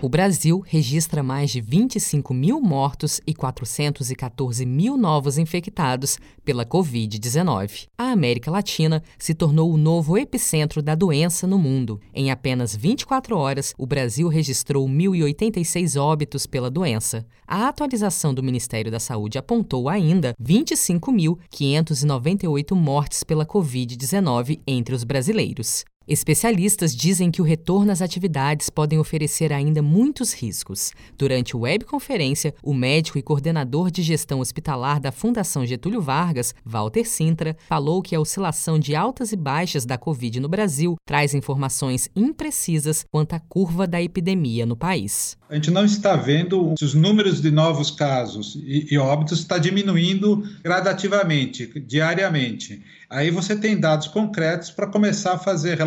O Brasil registra mais de 25 mil mortos e 414 mil novos infectados pela Covid-19. A América Latina se tornou o novo epicentro da doença no mundo. Em apenas 24 horas, o Brasil registrou 1.086 óbitos pela doença. A atualização do Ministério da Saúde apontou ainda 25.598 mortes pela Covid-19 entre os brasileiros. Especialistas dizem que o retorno às atividades podem oferecer ainda muitos riscos. Durante webconferência, o médico e coordenador de gestão hospitalar da Fundação Getúlio Vargas, Walter Sintra, falou que a oscilação de altas e baixas da Covid no Brasil traz informações imprecisas quanto à curva da epidemia no país. A gente não está vendo os números de novos casos e, óbitos está diminuindo gradativamente, diariamente. Aí você tem dados concretos para começar a fazer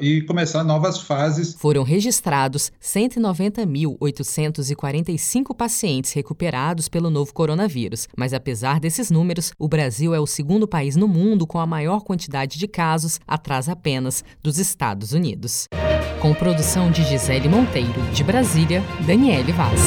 e começar novas fases. Foram registrados 190.845 pacientes recuperados pelo novo coronavírus, mas apesar desses números, o Brasil é o segundo país no mundo com a maior quantidade de casos, atrás apenas dos Estados Unidos. Com produção de Gisele Monteiro, de Brasília, Daniele Vaz.